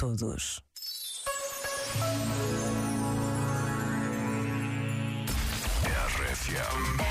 todos. RFM.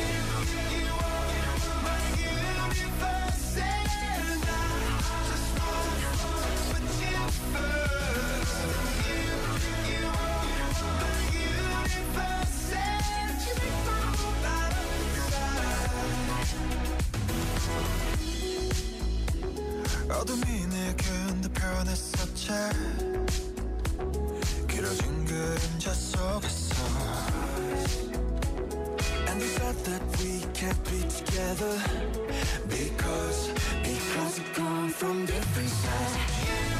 어둠이 내겐 더 변했었지 길어진 그림자 속에서 And we thought that we can't be together Because, because we come from different sides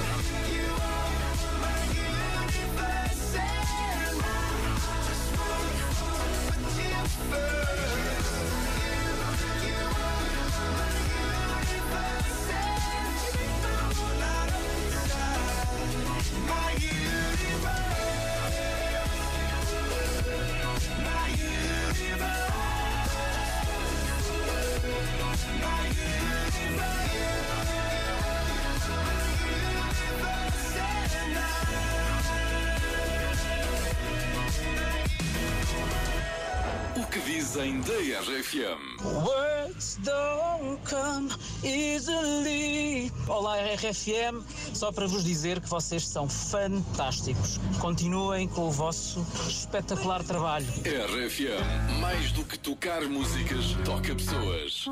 O que dizem da RFM? Words don't come easily. Olá, RFM. Só para vos dizer que vocês são fantásticos. Continuem com o vosso espetacular trabalho. RFM. Mais do que tocar músicas, toca pessoas.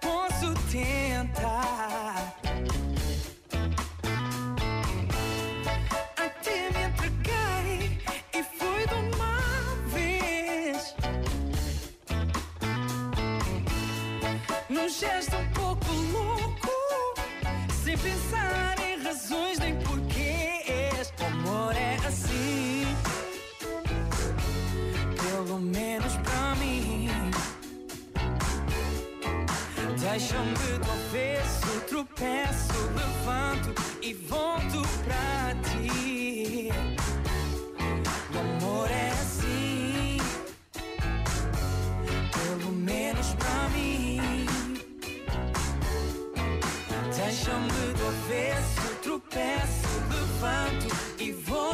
Posso tentar. Até me entreguei e foi de uma vez. Num gesto um pouco louco, sem pensar em razões nem porquês. O amor é assim, pelo menos paixão me do avesso, tropeço, levanto e volto pra ti. O amor é assim, pelo menos pra mim. Deixa-me do avesso, tropeço, levanto e volto.